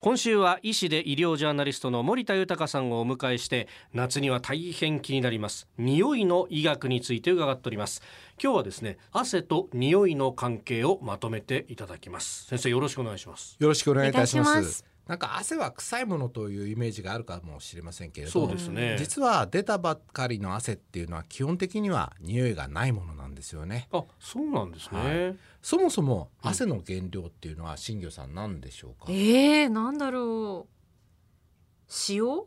今週は医師で医療ジャーナリストの森田豊さんをお迎えして夏には大変気になります。匂いの医学について伺っております。今日はですね汗と匂いの関係をまとめていただきます。先生よろしくお願いします。よろしくお願いいたします。お願いしますなんか汗は臭いものというイメージがあるかもしれませんけれどそうですね。実は出たばっかりの汗っていうのは基本的には匂いがないものなんですよね。あそうなんですね、はそもそも汗の原料っていうのは新業さん何でしょうか、えー、なんだろう。塩？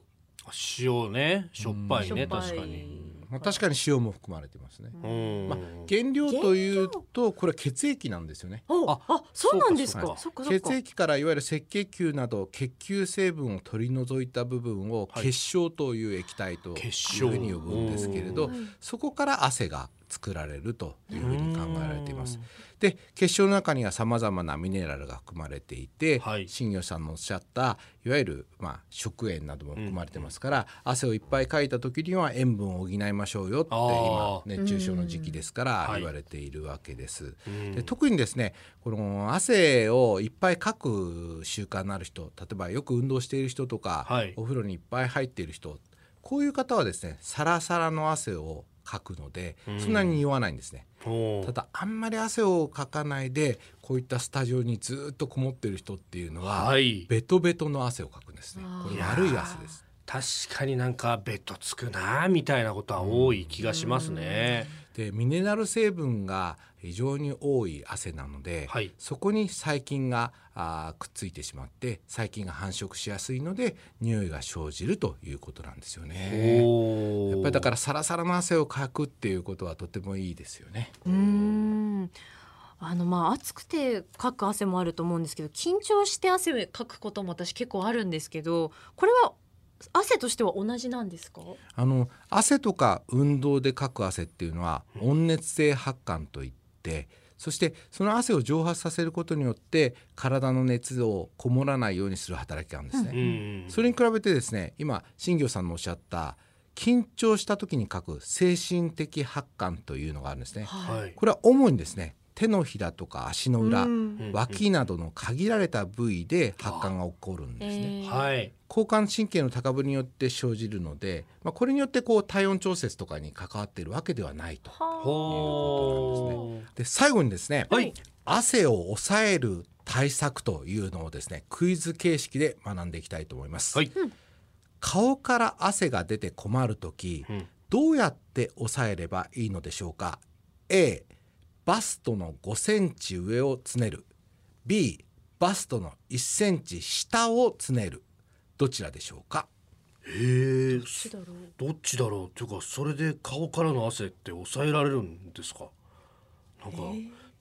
塩ね。しょっぱいねしょっぱい。確かにまあ、確かに塩も含まれてますね、うん、まあ、原料というとこれは血液なんですよね。あああそうなんですか。そうかそっかそっか。血液からいわゆる赤血球など血球成分を取り除いた部分をはい。結晶という液体という結晶ふうに呼ぶんですけれど、うん。そこから汗が作られるというふうに考えられています。で結晶の中にはさまざまなミネラルが含まれていて、はい。新業さんのおっしゃったいわゆる、まあ、食塩なども含まれてますから、汗をいっぱいかいた時には塩分を補いましょうよってあ今ー熱中症の時期ですからはい。言われているわけです。うん。で特にですねこの汗をいっぱいかく習慣のある人例えばよく運動している人とか、はい。お風呂にいっぱい入っている人こういう方はですねサラサラの汗をかくのでうんそんなに匂わないんですね。ただあんまり汗をかかないでこういったスタジオにずっとこもっている人っていうのは、はいベトベトの汗をかくんですねこれ悪い汗です。確かになんかベッドつくなみたいなことは多い気がしますね。でミネラル成分が非常に多い汗なので、はいそこに細菌があーくっついてしまって細菌が繁殖しやすいので匂いが生じるということなんですよね。おやっぱりだからサラサラの汗をかくっていうことはとてもいいですよね。うーんあのまあ暑くてかく汗もあると思うんですけど緊張して汗をかくことも私結構あるんですけどこれは汗としては同じなんですか？あの汗とか運動でかく汗っていうのは温熱性発汗といってそしてその汗を蒸発させることによって体の熱をこもらないようにする働きがあるんですね。うんそれに比べてですね今新業さんのおっしゃった緊張した時に書く精神的発汗というのがあるんですね。はい。これは主にですね手のひらとか足の裏、うん脇などの限られた部位で発汗が起こるんですね。えーはい。交感神経の高ぶりによって生じるので、まあ、これによってこう体温調節とかに関わっているわけではないと。はほーで最後にですね、はい汗を抑える対策というのをですねクイズ形式で学んでいきたいと思います。はい。顔から汗が出て困る時、うんどうやって抑えればいいのでしょうか？A バストの5センチ上をつねる。B バストの1センチ下をつねる。どちらでしょうか？へえ。どっちだろう？どっちだろう？っていうかそれで顔からの汗って抑えられるんですか？なんか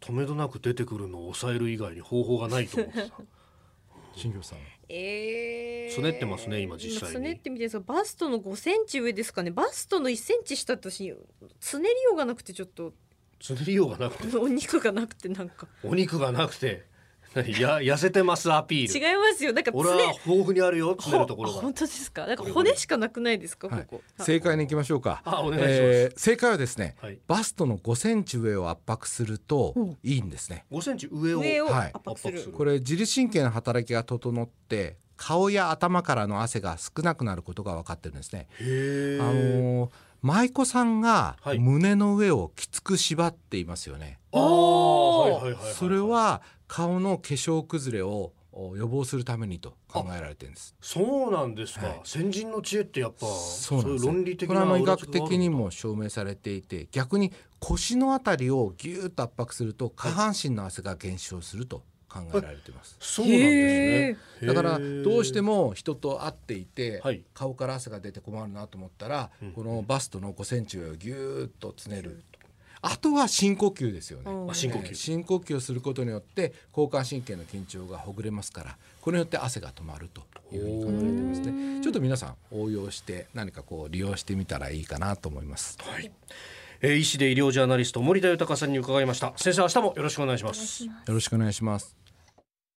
止めどなく出てくるのを抑える以外に方法がないと思ってた。新業さん。えー、つねってますね今実際に。つねってみてですがバストの5センチ上ですかね。バストの1センチ下としつねりようがなくてちょっとつねりようがなくて。お肉がなくてなんか。お肉がなくて。何や痩せてますアピール。違いますよ。なんか俺は豊富にあるよつねるところが。本。当ですか？なんか骨しかなくないですか、はい。ここ。正解に行きましょうか。あお願いします。ー正解はですね、はい。バストの5センチ上を圧迫するとう。んいいんですね、5センチ上を上をはい。圧迫する、圧迫するこれ自律神経の働きが整って顔や頭からの汗が少なくなることが分かってるんですね。あのー舞妓さんがはい。胸の上をきつく縛っていますよね、ああはい。それは顔の化粧崩れをお予防するためにと考えられてるんです。そうなんですか、はい。先人の知恵ってやっぱそういう論理的これなは医学的にも証明されていて逆に腰のあたりをギューッと圧迫すると下半身の汗が減少すると考えられています、そうなんですね。だからどうしてもも人と会っていて、はい。顔から汗が出て困るなと思ったら、うん。このバストの5センチ上をギューッとつねる。あとは深呼吸ですよね、深呼吸。えー深呼吸をすることによって交感神経の緊張がほぐれますからこれによって汗が止まるというふうに考えられてますね。ちょっと皆さん応用して何かこう利用してみたらいいかなと思います。はい、えー医師で医療ジャーナリスト森田豊さんに伺いました。先生明日もよろしくお願いします。よろしくお願いします